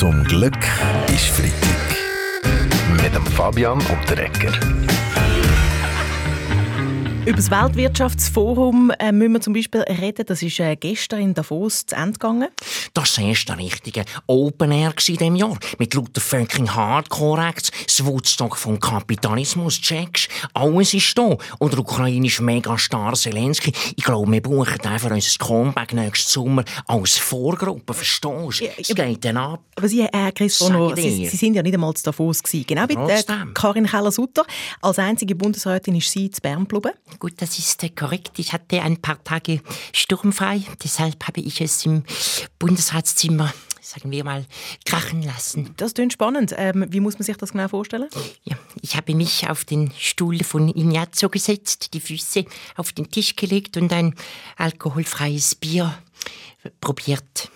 Zum Glück ist Freitag. Mit dem Fabian und der Ecker. Über das Weltwirtschaftsforum äh, müssen wir zum Beispiel reden. Das ist äh, gestern in Davos zu Ende gegangen. Das war das erste richtige Open Air in diesem Jahr. Mit lauter fucking Hardcore Acts, das Woodstock vom Kapitalismus, checkst. Alles ist da. Und der ukrainische Megastar Zelensky. Ich glaube, wir brauchen den für unser Comeback nächsten Sommer als Vorgruppe. Verstehst du? Ja, Es geht dann ab. Aber Sie, äh, Chris ich Sie. Sie sind ja nicht einmal zu Davos gewesen. Genau wie äh. Karin Keller-Sutter. Als einzige Bundesrätin ist sie zu Bern geblieben. Gut, das ist äh, korrekt. Ich hatte ein paar Tage sturmfrei. Deshalb habe ich es im Bundesratszimmer, sagen wir mal, krachen lassen. Das klingt spannend. Ähm, wie muss man sich das genau vorstellen? Ja, ich habe mich auf den Stuhl von Ignazio gesetzt, die Füße auf den Tisch gelegt und ein alkoholfreies Bier probiert.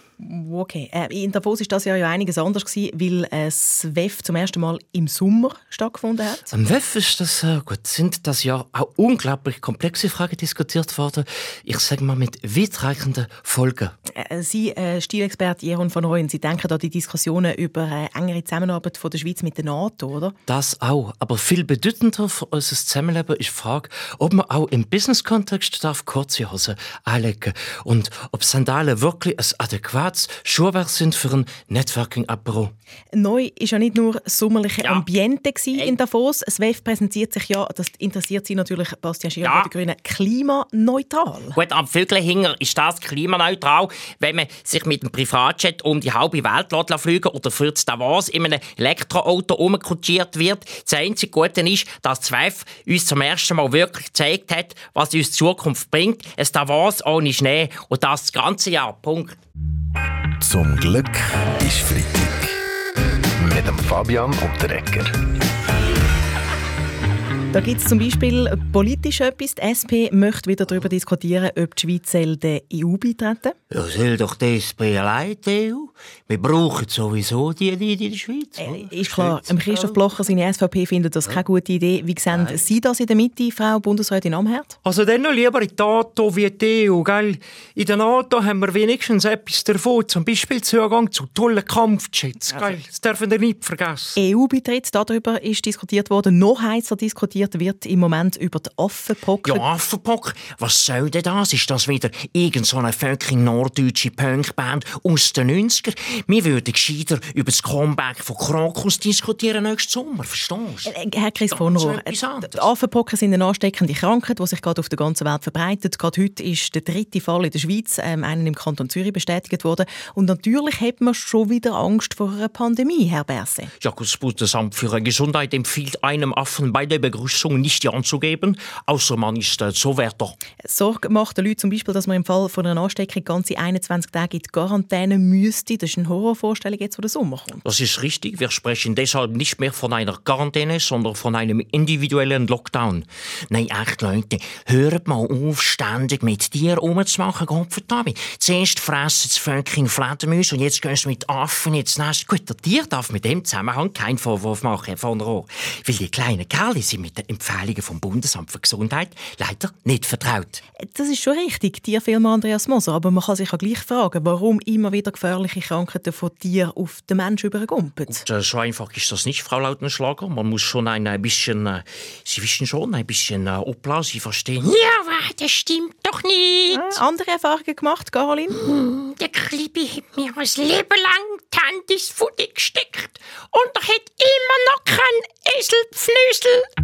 Okay. Äh, in Davos ist das ja einiges anders gewesen, weil äh, das WEF zum ersten Mal im Sommer stattgefunden hat. Am WEF ist das äh, gut, sind das Jahr auch unglaublich komplexe Fragen diskutiert worden. Ich sage mal mit weitreichenden Folgen. Äh, Sie, äh, Stilexperte Jeroen von Rooyen, Sie denken an die Diskussionen über äh, engere Zusammenarbeit von der Schweiz mit der NATO, oder? Das auch. Aber viel bedeutender für unser Zusammenleben ist die Frage, ob man auch im Business-Kontext darf kurze Hosen anlegen und ob Sandalen wirklich ein adäquates Schuhwerk sind für ein Networking-Apero. Neu ist ja nicht nur das sommerliche Ja. Ambiente in Davos. Das WEF präsentiert sich ja, das interessiert Sie natürlich, Bastian Schirr Ja. von den Grünen, klimaneutral. Gut, am Vögelhinger ist das klimaneutral, wenn man sich mit dem Privatjet um die halbe Welt fliegen oder für Davos in einem Elektroauto umkutschiert wird. Das einzige Gute ist, dass das WEF uns zum ersten Mal wirklich gezeigt hat, was uns die Zukunft bringt. Ein Davos ohne Schnee und das das ganze Jahr. Punkt. Zum Glück ist Freitag. Mit dem Fabian und der Ecker. Da gibt es zum Beispiel politisch etwas. Die SP möchte wieder darüber diskutieren, ob die Schweiz der EU beitreten Ja, soll doch die SP allein die EU? Wir brauchen sowieso die, die in der Schweiz. äh, Ist klar, ähm, Christoph Blocher, seine SVP, findet das keine gute Idee. Wie sehen Sie das in der Mitte, Frau Bundesrätin Amherd? Also dann noch lieber in die NATO wie die EU, gell? In der NATO haben wir wenigstens etwas davon, zum Beispiel Zugang zu tollen Kampfjets, gell? Das dürfen wir nicht vergessen. EU-Beitritt, darüber ist diskutiert worden. Noch heißer diskutiert wird im Moment über die Affenpocken. Ja, Affenpock, was soll denn das? Ist das wieder irgend so eine fucking norddeutsche Punkband aus den 90er? Wir würden gescheiter über das Comeback von Krokus diskutieren nächsten Sommer, verstehst du? Äh, Herr Chris von Rohr, äh, Affenpocken sind eine ansteckende Krankheit, die sich gerade auf der ganzen Welt verbreitet. Gerade heute ist der dritte Fall in der Schweiz, ähm, einen im Kanton Zürich bestätigt worden. Und natürlich hat man schon wieder Angst vor einer Pandemie, Herr Berse. Ja, das Bundesamt für Gesundheit empfiehlt einem Affen bei der Begrüßung nicht anzugeben, außer man ist äh, so Wärter. Sorge macht den Leuten zum Beispiel, dass man im Fall von einer Ansteckung ganze 21 Tage in die Quarantäne müsste. Das ist eine Horrorvorstellung jetzt, wo der Sommer kommt. Das ist richtig. Wir sprechen deshalb nicht mehr von einer Quarantäne, sondern von einem individuellen Lockdown. Nein, echt, Leute, hört mal auf, ständig mit dir rumzumachen, Gottverdammt. Zuerst fressen sie fucking Fledermäuse und jetzt gehen sie mit Affen ins Nest. Gut, der Tier darf mit dem Zusammenhang keinen Vorwurf machen, von Rohr. Weil die kleinen Kerle sind mit den Empfehlungen vom Bundesamt für Gesundheit leider nicht vertraut. Das ist schon richtig, Tierfilm Andreas Moser. Aber man kann sich auch gleich fragen, warum immer wieder gefährliche Krankheiten von Tier auf den Menschen übergumpen. Äh, So einfach ist das nicht, Frau Lautenschlager. Man muss schon ein äh, bisschen, äh, Sie wissen schon, ein bisschen äh, Opla, Sie verstehen. Ja, aber das stimmt doch nicht. Andere Erfahrungen gemacht, Caroline? Der Klippi hat mir ein Leben lang die Hand ins Futter gesteckt und er hat immer noch kein Eselpfnüsel.